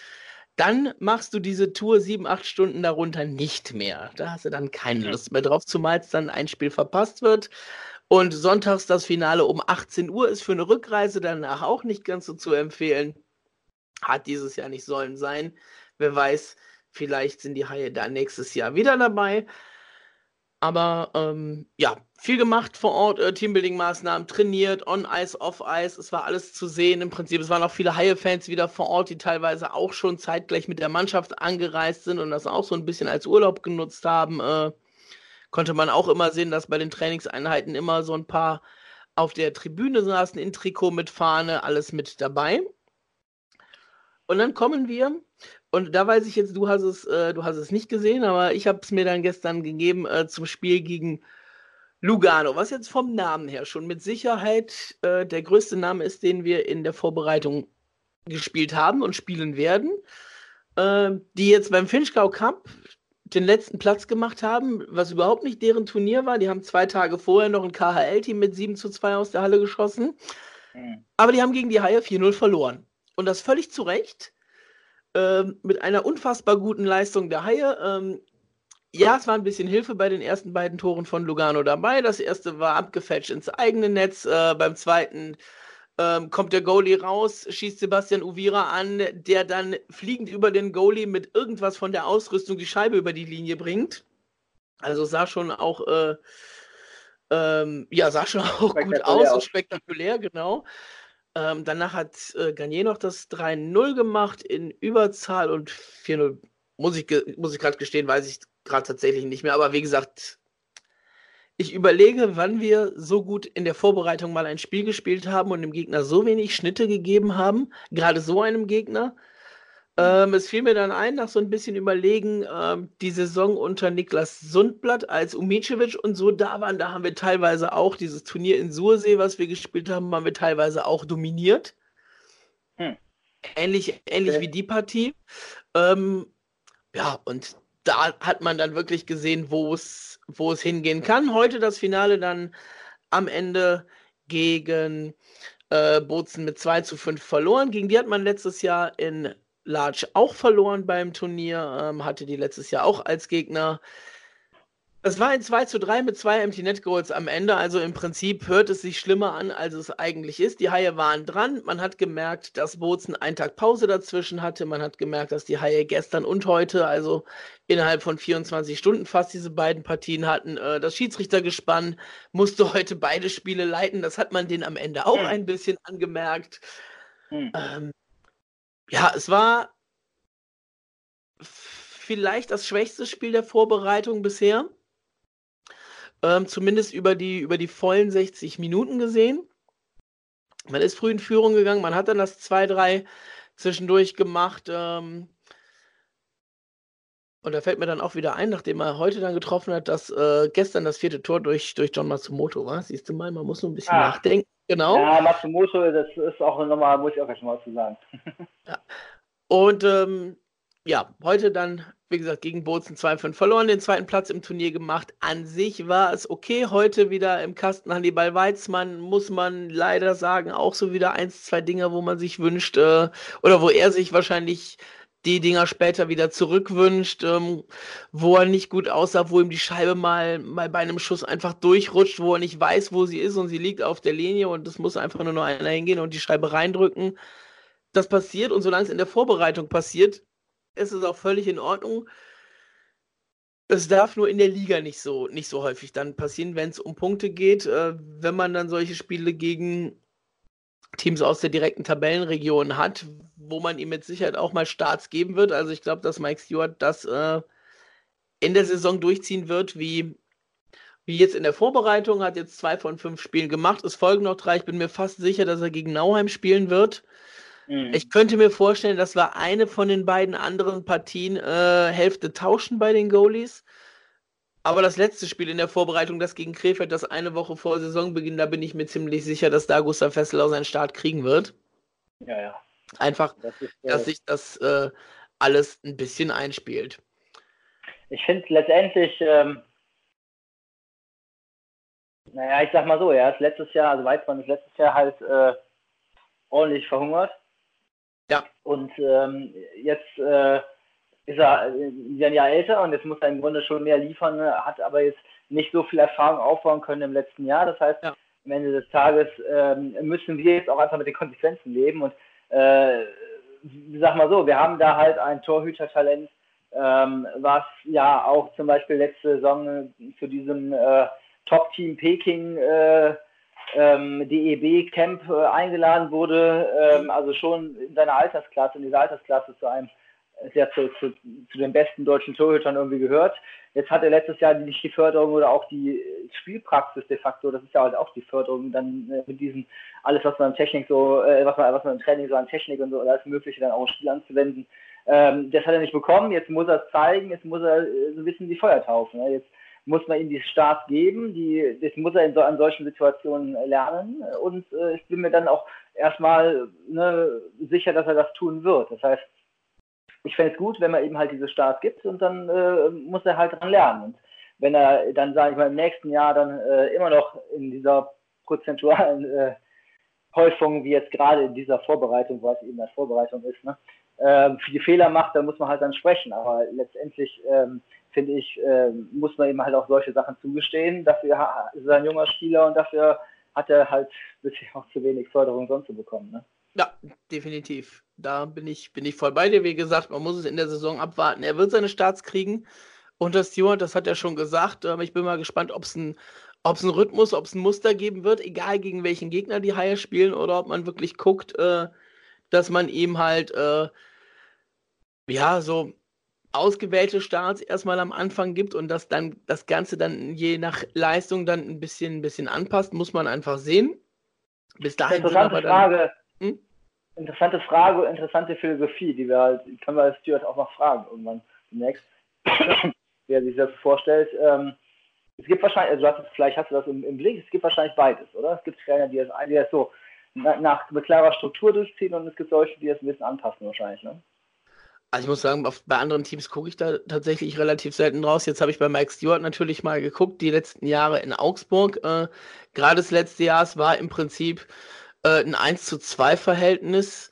dann machst du diese Tour sieben, acht Stunden darunter nicht mehr. Da hast du dann keine Lust mehr drauf, zumal es dann ein Spiel verpasst wird. Und sonntags das Finale um 18 Uhr ist für eine Rückreise danach auch nicht ganz so zu empfehlen. Hat dieses Jahr nicht sollen sein. Wer weiß, vielleicht sind die Haie da nächstes Jahr wieder dabei. Aber ähm, ja, viel gemacht vor Ort, äh, Teambuilding-Maßnahmen, trainiert, on Ice, off Ice, es war alles zu sehen. Im Prinzip, es waren auch viele Haie-Fans wieder vor Ort, die teilweise auch schon zeitgleich mit der Mannschaft angereist sind und das auch so ein bisschen als Urlaub genutzt haben. Äh, konnte man auch immer sehen, dass bei den Trainingseinheiten immer so ein paar auf der Tribüne saßen, in Trikot mit Fahne, alles mit dabei. Und dann kommen wir, und da weiß ich jetzt, du hast es, äh, du hast es nicht gesehen, aber ich habe es mir dann gestern gegeben äh, zum Spiel gegen Lugano, was jetzt vom Namen her schon mit Sicherheit äh, der größte Name ist, den wir in der Vorbereitung gespielt haben und spielen werden. Ähm, die jetzt beim Finchgau Cup den letzten Platz gemacht haben, was überhaupt nicht deren Turnier war. Die haben zwei Tage vorher noch ein KHL-Team mit 7 zu 2 aus der Halle geschossen. Mhm. Aber die haben gegen die Haie 4-0 verloren. Und das völlig zu Recht. Ähm, mit einer unfassbar guten Leistung der Haie. Ähm, ja, es war ein bisschen Hilfe bei den ersten beiden Toren von Lugano dabei. Das erste war abgefälscht ins eigene Netz. Äh, beim zweiten ähm, kommt der Goalie raus, schießt Sebastian Uvira an, der dann fliegend über den Goalie mit irgendwas von der Ausrüstung die Scheibe über die Linie bringt. Also sah schon auch, äh, ähm, ja, sah schon auch gut aus und spektakulär, genau. Ähm, danach hat äh, Garnier noch das 3-0 gemacht in Überzahl und 4-0. Muss ich, muss ich gerade gestehen, weiß ich gerade tatsächlich nicht mehr. Aber wie gesagt, ich überlege, wann wir so gut in der Vorbereitung mal ein Spiel gespielt haben und dem Gegner so wenig Schnitte gegeben haben, gerade so einem Gegner. Ähm, es fiel mir dann ein, nach so ein bisschen überlegen, ähm, die Saison unter Niklas Sundblatt als Umicevic und so da waren, da haben wir teilweise auch dieses Turnier in Sursee, was wir gespielt haben, haben wir teilweise auch dominiert. Hm. Ähnlich, ähnlich okay. wie die Partie. Ähm, ja, und da hat man dann wirklich gesehen, wo es, hingehen kann. Heute das Finale dann am Ende gegen äh, Bozen mit 2 zu 5 verloren. Gegen die hat man letztes Jahr in Large auch verloren beim Turnier, ähm, hatte die letztes Jahr auch als Gegner. Es war ein 2 zu 3 mit zwei Empty Net Goals am Ende. Also im Prinzip hört es sich schlimmer an, als es eigentlich ist. Die Haie waren dran. Man hat gemerkt, dass Bozen einen Tag Pause dazwischen hatte. Man hat gemerkt, dass die Haie gestern und heute, also innerhalb von 24 Stunden fast diese beiden Partien hatten. Äh, das Schiedsrichtergespann musste heute beide Spiele leiten. Das hat man denen am Ende auch hm. ein bisschen angemerkt. Hm. Ähm, ja, es war vielleicht das schwächste Spiel der Vorbereitung bisher. Ähm, zumindest über die, über die vollen 60 Minuten gesehen. Man ist früh in Führung gegangen, man hat dann das 2-3 zwischendurch gemacht. Ähm, und da fällt mir dann auch wieder ein, nachdem er heute dann getroffen hat, dass äh, gestern das vierte Tor durch, durch John Matsumoto war. Siehst du mal, man muss nur ein bisschen ah. nachdenken. Genau. Ja, Matsumoto, das ist auch nochmal, muss ich auch gleich mal was zu sagen. ja. Und ähm, ja, heute dann wie gesagt, gegen Bozen 2-5 verloren, den zweiten Platz im Turnier gemacht. An sich war es okay. Heute wieder im Kasten Hannibal Weizmann, muss man leider sagen, auch so wieder eins, zwei Dinger, wo man sich wünscht, äh, oder wo er sich wahrscheinlich die Dinger später wieder zurückwünscht, ähm, wo er nicht gut aussah, wo ihm die Scheibe mal, mal bei einem Schuss einfach durchrutscht, wo er nicht weiß, wo sie ist und sie liegt auf der Linie und es muss einfach nur noch einer hingehen und die Scheibe reindrücken. Das passiert und solange es in der Vorbereitung passiert, ist es auch völlig in Ordnung. Es darf nur in der Liga nicht so, nicht so häufig dann passieren, wenn es um Punkte geht. Äh, wenn man dann solche Spiele gegen Teams aus der direkten Tabellenregion hat, wo man ihm mit Sicherheit auch mal Starts geben wird. Also ich glaube, dass Mike Stewart das äh, in der Saison durchziehen wird, wie, wie jetzt in der Vorbereitung, hat jetzt zwei von fünf Spielen gemacht. Es folgen noch drei. Ich bin mir fast sicher, dass er gegen Nauheim spielen wird. Mhm. Ich könnte mir vorstellen, dass wir eine von den beiden anderen Partien äh, Hälfte tauschen bei den Goalies. Aber das letzte Spiel in der Vorbereitung, das gegen Krefeld, das eine Woche vor Saisonbeginn, da bin ich mir ziemlich sicher, dass da Gustav Fesselau seinen Start kriegen wird. Ja, ja. Einfach, das ist, äh, dass sich das äh, alles ein bisschen einspielt. Ich finde letztendlich, ähm, naja, ich sag mal so, er ist letztes Jahr, also Weizmann ist letztes Jahr halt äh, ordentlich verhungert. Und ähm, jetzt äh, ist er ein Jahr älter und jetzt muss er im Grunde schon mehr liefern, hat aber jetzt nicht so viel Erfahrung aufbauen können im letzten Jahr. Das heißt, ja. am Ende des Tages ähm, müssen wir jetzt auch einfach mit den Konsequenzen leben. Und äh, sag mal so, wir haben da halt ein Torhütertalent, ähm, was ja auch zum Beispiel letzte Saison zu diesem äh, Top-Team Peking äh, ähm, DEB-Camp äh, eingeladen wurde, ähm, also schon in seiner Altersklasse, in dieser Altersklasse zu einem, sehr zu, zu, zu, den besten deutschen Torhütern irgendwie gehört. Jetzt hat er letztes Jahr nicht die Förderung oder auch die Spielpraxis de facto, das ist ja halt auch die Förderung dann äh, mit diesen, alles was man in Technik so, äh, was man, was man im Training so an Technik und so, alles Mögliche dann auch im Spiel anzuwenden. Ähm, das hat er nicht bekommen, jetzt muss er es zeigen, jetzt muss er äh, so ein bisschen die Feuer taufen. Ne? Jetzt muss man ihm die Start geben, die, das muss er in so, an solchen Situationen lernen und äh, ich bin mir dann auch erstmal ne, sicher, dass er das tun wird. Das heißt, ich fände es gut, wenn man ihm halt diese Starts gibt und dann äh, muss er halt dran lernen. Und wenn er dann, sage ich mal, im nächsten Jahr dann äh, immer noch in dieser prozentualen äh, Häufung, wie jetzt gerade in dieser Vorbereitung, was eben als Vorbereitung ist, ne, viele Fehler macht, dann muss man halt dann sprechen. Aber letztendlich ähm, finde ich, äh, muss man ihm halt auch solche Sachen zugestehen. Dafür ist er ein junger Spieler und dafür hat er halt bisher auch zu wenig Förderung sonst zu bekommen. Ne? Ja, definitiv. Da bin ich, bin ich voll bei dir. Wie gesagt, man muss es in der Saison abwarten. Er wird seine Starts kriegen unter Stewart, das hat er schon gesagt. Aber ich bin mal gespannt, ob es ein, ob's einen Rhythmus, ob es ein Muster geben wird, egal gegen welchen Gegner die Haie spielen, oder ob man wirklich guckt, äh, dass man ihm halt, äh, ja, so ausgewählte Starts erstmal am Anfang gibt und dass dann das Ganze dann je nach Leistung dann ein bisschen, ein bisschen anpasst, muss man einfach sehen. Bis dahin interessante Frage. Dann, hm? Interessante Frage, interessante Philosophie, die wir halt, können wir als Stuart auch noch fragen irgendwann demnächst, wie er sich das vorstellt. Ähm, es gibt wahrscheinlich, also du hast, vielleicht hast du das im, im, Blick, es gibt wahrscheinlich beides, oder? Es gibt Trainer, die das, die das so nach, nach mit klarer Struktur durchziehen und es gibt solche, die das ein bisschen anpassen wahrscheinlich, ne? Also ich muss sagen, auf, bei anderen Teams gucke ich da tatsächlich relativ selten raus. Jetzt habe ich bei Mike Stewart natürlich mal geguckt, die letzten Jahre in Augsburg. Äh, Gerade das letzte Jahr, es war im Prinzip äh, ein 1 zu 2 Verhältnis.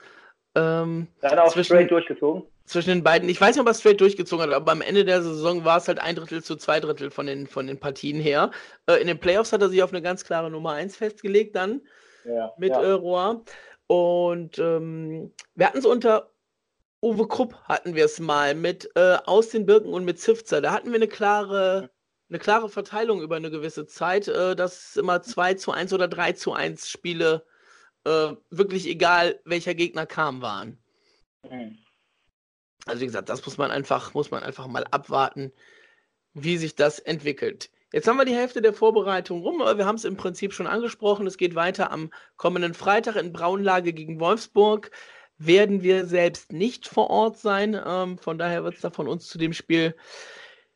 Ähm, da hat er auch zwischen, straight durchgezogen. Zwischen den beiden. Ich weiß nicht, ob er straight durchgezogen hat, aber am Ende der Saison war es halt ein Drittel zu zwei Drittel von den, von den Partien her. Äh, in den Playoffs hat er sich auf eine ganz klare Nummer 1 festgelegt dann ja, mit ja. Äh, Roy. Und ähm, wir hatten es unter Uwe Krupp hatten wir es mal mit äh, Aus den Birken und mit Zifzer. Da hatten wir eine klare, eine klare Verteilung über eine gewisse Zeit, äh, dass immer 2 zu 1 oder 3 zu 1 Spiele äh, wirklich egal welcher Gegner kam waren. Mhm. Also wie gesagt, das muss man einfach, muss man einfach mal abwarten, wie sich das entwickelt. Jetzt haben wir die Hälfte der Vorbereitung rum, wir haben es im Prinzip schon angesprochen. Es geht weiter am kommenden Freitag in Braunlage gegen Wolfsburg werden wir selbst nicht vor Ort sein. Ähm, von daher wird es da von uns zu dem Spiel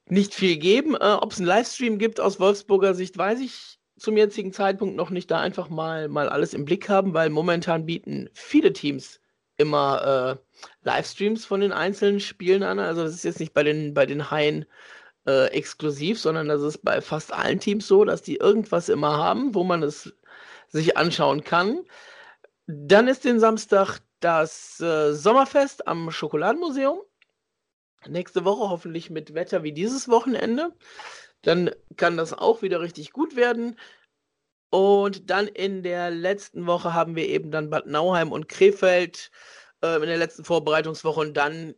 nicht viel geben. Äh, Ob es einen Livestream gibt aus Wolfsburger Sicht, weiß ich zum jetzigen Zeitpunkt noch nicht. Da einfach mal, mal alles im Blick haben, weil momentan bieten viele Teams immer äh, Livestreams von den einzelnen Spielen an. Also das ist jetzt nicht bei den, bei den Haien äh, exklusiv, sondern das ist bei fast allen Teams so, dass die irgendwas immer haben, wo man es sich anschauen kann. Dann ist den Samstag das äh, Sommerfest am Schokoladenmuseum. Nächste Woche hoffentlich mit Wetter wie dieses Wochenende. Dann kann das auch wieder richtig gut werden. Und dann in der letzten Woche haben wir eben dann Bad Nauheim und Krefeld äh, in der letzten Vorbereitungswoche. Und dann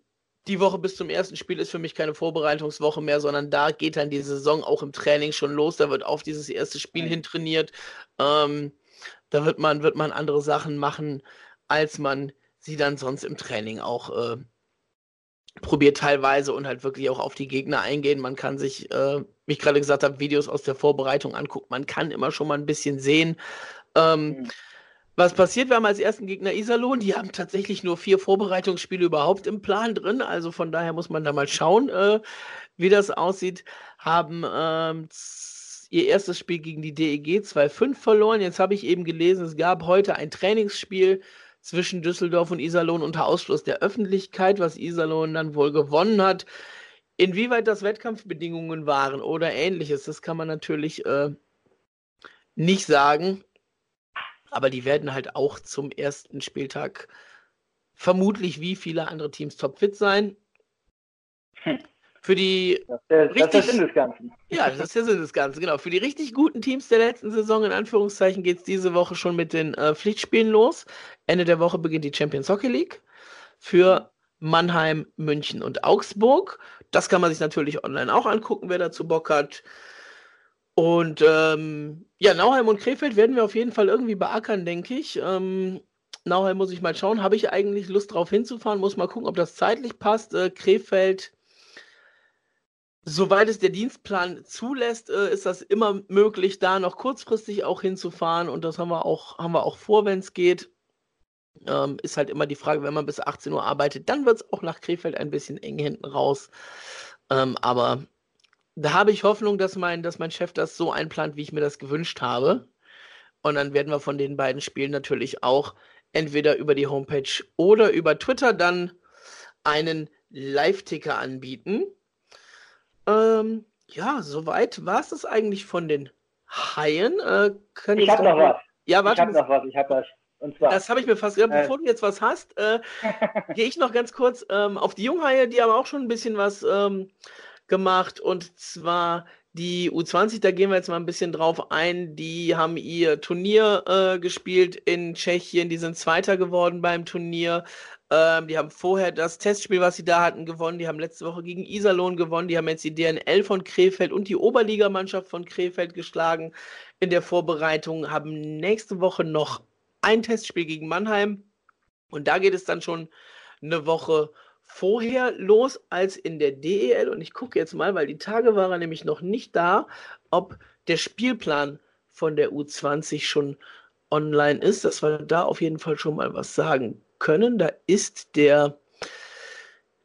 die Woche bis zum ersten Spiel ist für mich keine Vorbereitungswoche mehr, sondern da geht dann die Saison auch im Training schon los. Da wird auf dieses erste Spiel hin trainiert. Ähm, da wird man, wird man andere Sachen machen als man sie dann sonst im Training auch äh, probiert teilweise und halt wirklich auch auf die Gegner eingehen. Man kann sich, äh, wie ich gerade gesagt habe, Videos aus der Vorbereitung angucken. Man kann immer schon mal ein bisschen sehen. Ähm, mhm. Was passiert? Wir haben als ersten Gegner Iserlohn. Die haben tatsächlich nur vier Vorbereitungsspiele überhaupt im Plan drin. Also von daher muss man da mal schauen, äh, wie das aussieht. Haben ähm, ihr erstes Spiel gegen die DEG 2-5 verloren. Jetzt habe ich eben gelesen, es gab heute ein Trainingsspiel zwischen Düsseldorf und Iserlohn unter Ausschluss der Öffentlichkeit, was Iserlohn dann wohl gewonnen hat. Inwieweit das Wettkampfbedingungen waren oder ähnliches, das kann man natürlich äh, nicht sagen. Aber die werden halt auch zum ersten Spieltag vermutlich wie viele andere Teams topfit sein. Hm. Für die das, der, richtig, das ist der Sinn des Ganzen. Ja, das ist der Sinn des Ganzen, genau. Für die richtig guten Teams der letzten Saison, in Anführungszeichen, geht es diese Woche schon mit den äh, Pflichtspielen los. Ende der Woche beginnt die Champions Hockey League für Mannheim, München und Augsburg. Das kann man sich natürlich online auch angucken, wer dazu Bock hat. Und ähm, ja, Nauheim und Krefeld werden wir auf jeden Fall irgendwie beackern, denke ich. Ähm, Nauheim muss ich mal schauen. Habe ich eigentlich Lust drauf hinzufahren? Muss mal gucken, ob das zeitlich passt. Äh, Krefeld Soweit es der Dienstplan zulässt, äh, ist das immer möglich, da noch kurzfristig auch hinzufahren und das haben wir auch, haben wir auch vor, wenn es geht. Ähm, ist halt immer die Frage, wenn man bis 18 Uhr arbeitet, dann wird es auch nach Krefeld ein bisschen eng hinten raus. Ähm, aber da habe ich Hoffnung, dass mein, dass mein Chef das so einplant, wie ich mir das gewünscht habe. Und dann werden wir von den beiden Spielen natürlich auch entweder über die Homepage oder über Twitter dann einen Live-Ticker anbieten. Ähm, ja, soweit war es das eigentlich von den Haien. Äh, ich habe noch was. Ja, warte. Ich habe noch was. Ich habe was. Und zwar, das habe ich mir fast gedacht. Äh, bevor du jetzt was hast, äh, gehe ich noch ganz kurz ähm, auf die Junghaie. Die haben auch schon ein bisschen was ähm, gemacht. Und zwar die U20, da gehen wir jetzt mal ein bisschen drauf ein. Die haben ihr Turnier äh, gespielt in Tschechien. Die sind Zweiter geworden beim Turnier. Ähm, die haben vorher das Testspiel, was sie da hatten, gewonnen. Die haben letzte Woche gegen Iserlohn gewonnen. Die haben jetzt die DNL von Krefeld und die Oberligamannschaft von Krefeld geschlagen in der Vorbereitung. Haben nächste Woche noch ein Testspiel gegen Mannheim. Und da geht es dann schon eine Woche vorher los als in der DEL. Und ich gucke jetzt mal, weil die Tage waren nämlich noch nicht da, ob der Spielplan von der U20 schon online ist, dass wir da auf jeden Fall schon mal was sagen können. Da ist der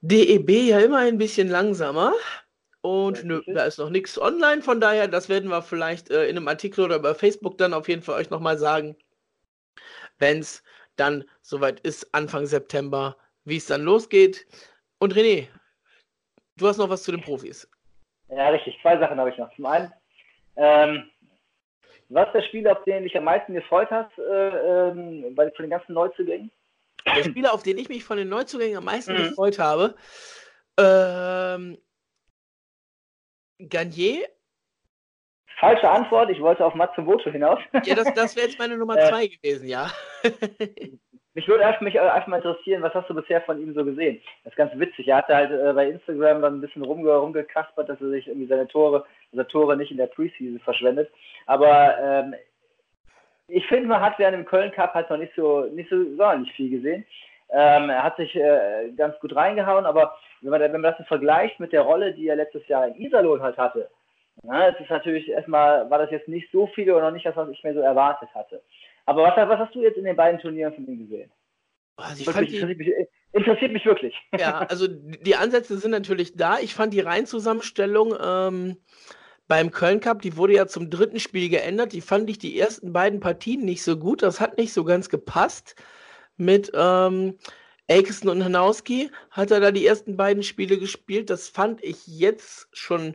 DEB ja immer ein bisschen langsamer. Und nö, da ist noch nichts online, von daher, das werden wir vielleicht äh, in einem Artikel oder bei Facebook dann auf jeden Fall euch nochmal sagen, wenn es dann soweit ist, Anfang September, wie es dann losgeht. Und René, du hast noch was zu den Profis. Ja, richtig. Zwei Sachen habe ich noch. Zum einen, ähm, was ist der Spieler, auf den du dich am meisten gefreut hast, äh, ähm, bei, von den ganzen Neuzugängen? Der Spieler, auf den ich mich von den Neuzugängen am meisten mhm. gefreut habe, ähm, Garnier. Falsche Antwort, ich wollte auf Matsumoto hinaus. Ja, das, das wäre jetzt meine Nummer äh, zwei gewesen, ja. mich würde einfach, mich einfach mal interessieren, was hast du bisher von ihm so gesehen? Das ist ganz witzig. Er hatte halt äh, bei Instagram dann ein bisschen rumge rumgekaspert, dass er sich irgendwie seine Tore, seine Tore nicht in der Preseason verschwendet. Aber ähm, ich finde, man hat während dem Köln Cup halt noch nicht so, nicht so sonderlich viel gesehen. Ähm, er hat sich äh, ganz gut reingehauen, aber wenn man, wenn man das vergleicht mit der Rolle, die er letztes Jahr in Iserlohn halt hatte, na, es ist natürlich erstmal, war das jetzt nicht so viel oder noch nicht das, was ich mir so erwartet hatte. Aber was, was hast du jetzt in den beiden Turnieren von ihm gesehen? Also ich fand die, interessiert, mich, interessiert mich wirklich. Ja, also die Ansätze sind natürlich da. Ich fand die Reihenzusammenstellung ähm, beim Köln Cup, die wurde ja zum dritten Spiel geändert. Die fand ich die ersten beiden Partien nicht so gut. Das hat nicht so ganz gepasst. Mit ähm, und Hanowski hat er da die ersten beiden Spiele gespielt. Das fand ich jetzt schon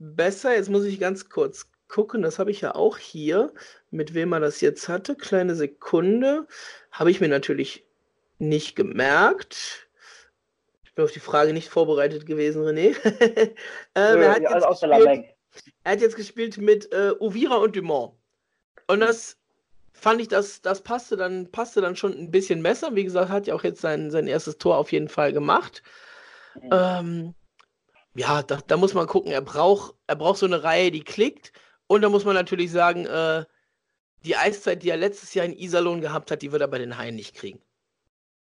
besser. Jetzt muss ich ganz kurz gucken. Das habe ich ja auch hier, mit wem er das jetzt hatte. Kleine Sekunde. Habe ich mir natürlich nicht gemerkt. Ich bin auf die Frage nicht vorbereitet gewesen, René. ähm, er, hat ja, also gespielt, er, hat jetzt gespielt mit äh, Uvira und Dumont. Und das fand ich, das, das passte, dann, passte dann schon ein bisschen besser. Wie gesagt, hat ja auch jetzt sein, sein erstes Tor auf jeden Fall gemacht. Mhm. Ähm, ja, da, da, muss man gucken. Er braucht, er braucht so eine Reihe, die klickt. Und da muss man natürlich sagen, äh, die Eiszeit, die er letztes Jahr in Iserlohn gehabt hat, die wird er bei den Haien nicht kriegen.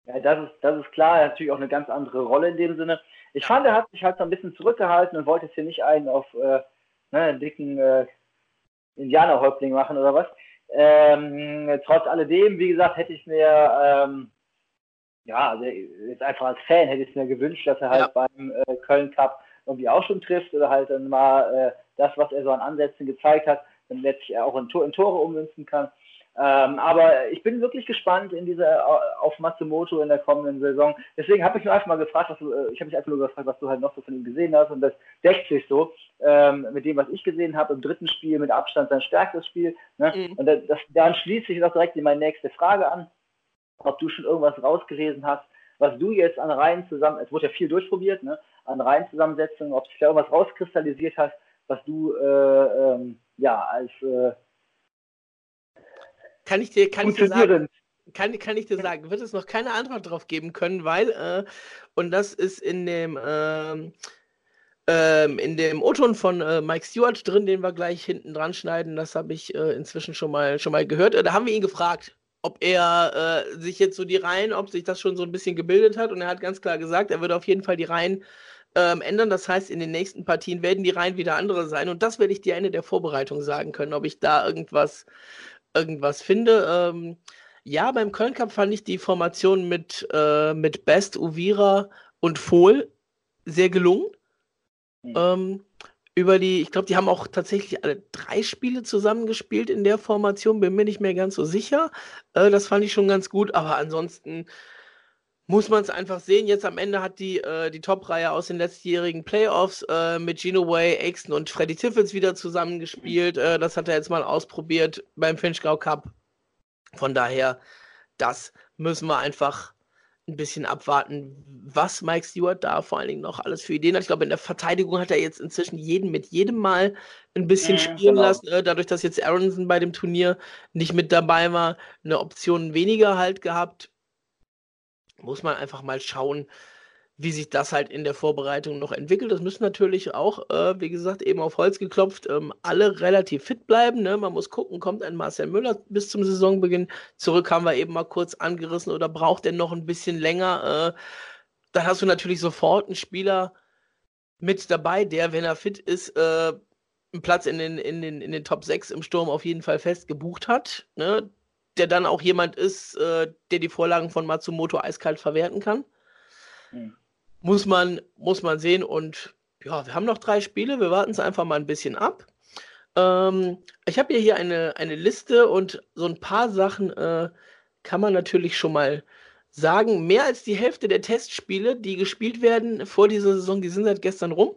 Ja, das ist, das ist klar. Er hat natürlich auch eine ganz andere Rolle in dem Sinne. Ich fand, er hat sich halt so ein bisschen zurückgehalten und wollte jetzt hier nicht einen auf äh, ne, einen dicken äh, Indianerhäuptling machen oder was. Ähm, trotz alledem, wie gesagt, hätte ich mir, ähm, ja, also jetzt einfach als Fan hätte ich es mir gewünscht, dass er halt ja. beim äh, Köln Cup irgendwie auch schon trifft oder halt dann mal äh, das, was er so an Ansätzen gezeigt hat, dann letztlich auch in, Tor, in Tore ummünzen kann. Ähm, aber ich bin wirklich gespannt in dieser äh, auf Matsumoto in der kommenden Saison. Deswegen habe ich nur einfach mal gefragt, was du, äh, ich habe mich einfach nur gefragt, was du halt noch so von ihm gesehen hast und das deckt sich so ähm, mit dem, was ich gesehen habe im dritten Spiel mit Abstand sein stärkstes Spiel. Ne? Mhm. Und das, das, dann schließt sich auch direkt in meine nächste Frage an, ob du schon irgendwas rausgelesen hast, was du jetzt an Reihen zusammen, es wurde ja viel durchprobiert, ne? an Reihenzusammensetzungen, ob sich da irgendwas rauskristallisiert hast, was du äh, ähm, ja als äh, kann ich dir, kann ich dir sagen, kann, kann ich dir sagen, wird es noch keine Antwort drauf geben können, weil, äh, und das ist in dem, ähm, ähm, in dem O-Ton von äh, Mike Stewart drin, den wir gleich hinten dran schneiden, das habe ich äh, inzwischen schon mal, schon mal gehört. Äh, da haben wir ihn gefragt, ob er äh, sich jetzt so die Reihen, ob sich das schon so ein bisschen gebildet hat. Und er hat ganz klar gesagt, er würde auf jeden Fall die Reihen ähm, ändern. Das heißt, in den nächsten Partien werden die Reihen wieder andere sein. Und das werde ich dir Ende der Vorbereitung sagen können, ob ich da irgendwas irgendwas finde. Ähm, ja, beim Köln Cup fand ich die Formation mit, äh, mit Best, Uvira und Fohl sehr gelungen. Mhm. Ähm, über die, ich glaube, die haben auch tatsächlich alle drei Spiele zusammengespielt in der Formation, bin mir nicht mehr ganz so sicher. Äh, das fand ich schon ganz gut, aber ansonsten muss man es einfach sehen. Jetzt am Ende hat die, äh, die Top-Reihe aus den letztjährigen Playoffs äh, mit Gino Way, Aixton und Freddy Tiffels wieder zusammengespielt. Äh, das hat er jetzt mal ausprobiert beim Finchgau Cup. Von daher, das müssen wir einfach ein bisschen abwarten, was Mike Stewart da vor allen Dingen noch alles für Ideen hat. Ich glaube, in der Verteidigung hat er jetzt inzwischen jeden mit jedem Mal ein bisschen ja, spielen genau. lassen. Äh, dadurch, dass jetzt Aronson bei dem Turnier nicht mit dabei war, eine Option weniger halt gehabt muss man einfach mal schauen, wie sich das halt in der Vorbereitung noch entwickelt. Das müssen natürlich auch, äh, wie gesagt, eben auf Holz geklopft, ähm, alle relativ fit bleiben. Ne? Man muss gucken, kommt ein Marcel Müller bis zum Saisonbeginn zurück, haben wir eben mal kurz angerissen oder braucht er noch ein bisschen länger? Äh, dann hast du natürlich sofort einen Spieler mit dabei, der, wenn er fit ist, äh, einen Platz in den, in, den, in den Top 6 im Sturm auf jeden Fall fest gebucht hat. Ne? Der dann auch jemand ist, äh, der die Vorlagen von Matsumoto eiskalt verwerten kann. Mhm. Muss, man, muss man sehen. Und ja, wir haben noch drei Spiele. Wir warten es einfach mal ein bisschen ab. Ähm, ich habe hier eine, eine Liste und so ein paar Sachen äh, kann man natürlich schon mal sagen. Mehr als die Hälfte der Testspiele, die gespielt werden vor dieser Saison, die sind seit gestern rum.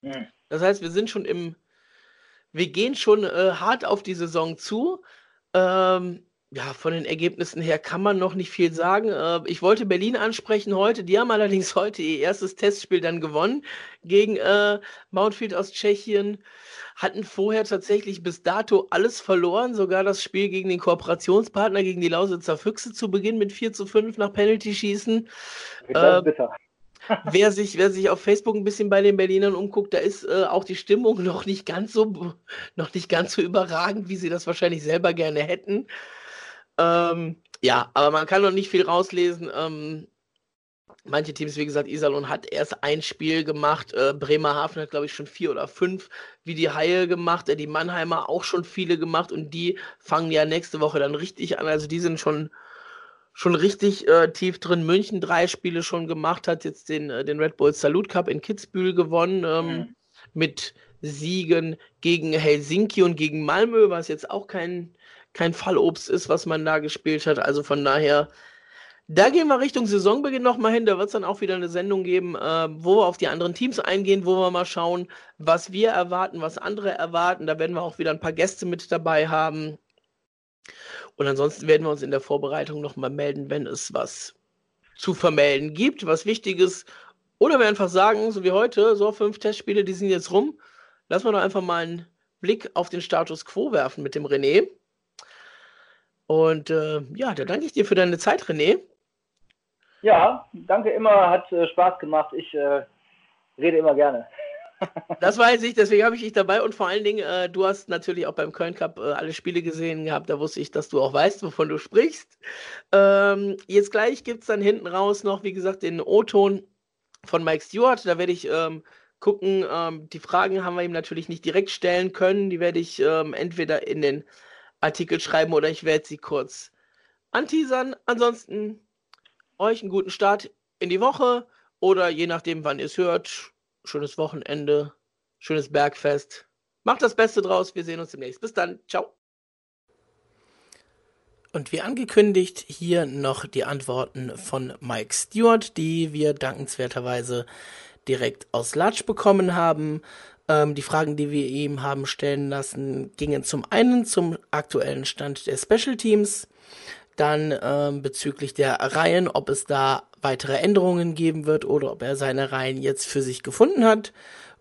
Mhm. Das heißt, wir sind schon im, wir gehen schon äh, hart auf die Saison zu. Ähm, ja, von den Ergebnissen her kann man noch nicht viel sagen. Äh, ich wollte Berlin ansprechen heute. Die haben allerdings heute ihr erstes Testspiel dann gewonnen gegen äh, Mountfield aus Tschechien. Hatten vorher tatsächlich bis dato alles verloren, sogar das Spiel gegen den Kooperationspartner, gegen die Lausitzer Füchse zu Beginn mit 4 zu 5 nach Penalty-Schießen. Äh, bitter. Wer, sich, wer sich auf Facebook ein bisschen bei den Berlinern umguckt, da ist äh, auch die Stimmung noch nicht ganz so noch nicht ganz so überragend, wie sie das wahrscheinlich selber gerne hätten. Ähm, ja, aber man kann noch nicht viel rauslesen. Ähm, manche Teams, wie gesagt, Iserlohn hat erst ein Spiel gemacht. Äh, Bremerhaven hat, glaube ich, schon vier oder fünf wie die Haie gemacht. Äh, die Mannheimer auch schon viele gemacht und die fangen ja nächste Woche dann richtig an. Also die sind schon schon richtig äh, tief drin. München drei Spiele schon gemacht, hat jetzt den, äh, den Red Bull Salute Cup in Kitzbühel gewonnen. Ähm, mhm. Mit Siegen gegen Helsinki und gegen Malmö, was jetzt auch kein, kein Fallobst ist, was man da gespielt hat. Also von daher, da gehen wir Richtung Saisonbeginn nochmal hin. Da wird es dann auch wieder eine Sendung geben, äh, wo wir auf die anderen Teams eingehen, wo wir mal schauen, was wir erwarten, was andere erwarten. Da werden wir auch wieder ein paar Gäste mit dabei haben. Und ansonsten werden wir uns in der Vorbereitung nochmal melden, wenn es was zu vermelden gibt, was Wichtiges. Oder wir einfach sagen, so wie heute, so fünf Testspiele, die sind jetzt rum. Lassen wir doch einfach mal einen Blick auf den Status quo werfen mit dem René. Und äh, ja, da danke ich dir für deine Zeit, René. Ja, danke immer, hat äh, Spaß gemacht. Ich äh, rede immer gerne. Das weiß ich, deswegen habe ich dich dabei und vor allen Dingen, äh, du hast natürlich auch beim Köln Cup äh, alle Spiele gesehen gehabt, da wusste ich, dass du auch weißt, wovon du sprichst. Ähm, jetzt gleich gibt es dann hinten raus noch, wie gesagt, den O-Ton von Mike Stewart, da werde ich ähm, gucken, ähm, die Fragen haben wir ihm natürlich nicht direkt stellen können, die werde ich ähm, entweder in den Artikel schreiben oder ich werde sie kurz anteasern. Ansonsten euch einen guten Start in die Woche oder je nachdem, wann ihr es hört, schönes Wochenende, schönes Bergfest. Macht das Beste draus. Wir sehen uns demnächst. Bis dann. Ciao. Und wie angekündigt, hier noch die Antworten von Mike Stewart, die wir dankenswerterweise direkt aus Latsch bekommen haben. Ähm, die Fragen, die wir ihm haben stellen lassen, gingen zum einen zum aktuellen Stand der Special Teams, dann ähm, bezüglich der Reihen, ob es da weitere Änderungen geben wird oder ob er seine Reihen jetzt für sich gefunden hat.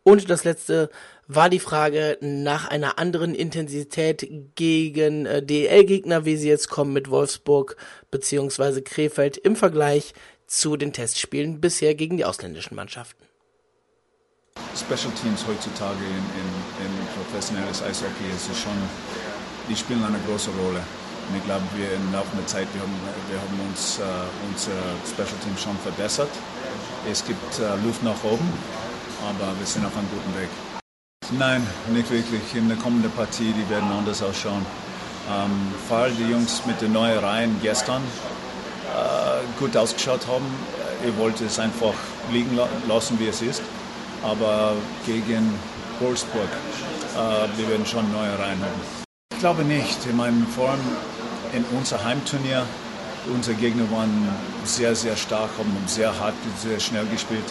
Und das letzte war die Frage nach einer anderen Intensität gegen äh, DL-Gegner, wie sie jetzt kommen mit Wolfsburg beziehungsweise Krefeld im Vergleich zu den Testspielen bisher gegen die ausländischen Mannschaften. Special Teams heutzutage in, in, in professionelles Eishockey ist schon, die spielen eine große Rolle. Und ich glaube, wir im Laufe der Zeit, wir haben, wir haben uns, äh, unser Special Team schon verbessert. Es gibt äh, Luft nach oben, aber wir sind auf einem guten Weg. Nein, nicht wirklich. In der kommenden Partie, die werden anders ausschauen. Ähm, weil die Jungs mit den neuen Reihen gestern äh, gut ausgeschaut haben, ich wollte es einfach liegen lassen, wie es ist. Aber gegen Wolfsburg, äh, wir werden schon neue Reihen haben. Ich glaube nicht. Ich meine, vor allem in unser Heimturnier unsere Gegner waren sehr, sehr stark, haben sehr hart, sehr schnell gespielt.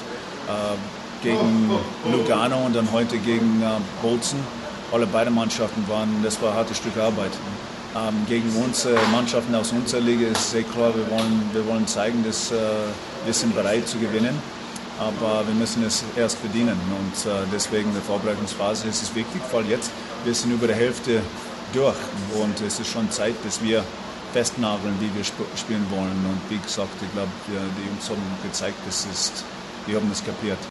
Äh, gegen Lugano und dann heute gegen äh, Bolzen. Alle beide Mannschaften waren, das war ein hartes Stück Arbeit. Ähm, gegen unsere Mannschaften aus unserer Liga ist sehr klar, wir wollen, wir wollen zeigen, dass äh, wir sind bereit zu gewinnen. Aber wir müssen es erst verdienen. Und äh, deswegen der Vorbereitungsphase ist es wichtig, weil jetzt wir sind über der Hälfte durch. Und es ist schon Zeit, dass wir festnageln, wie wir sp spielen wollen. Und wie gesagt, ich glaube, die Jungs haben gezeigt, dass es, die haben es kapiert.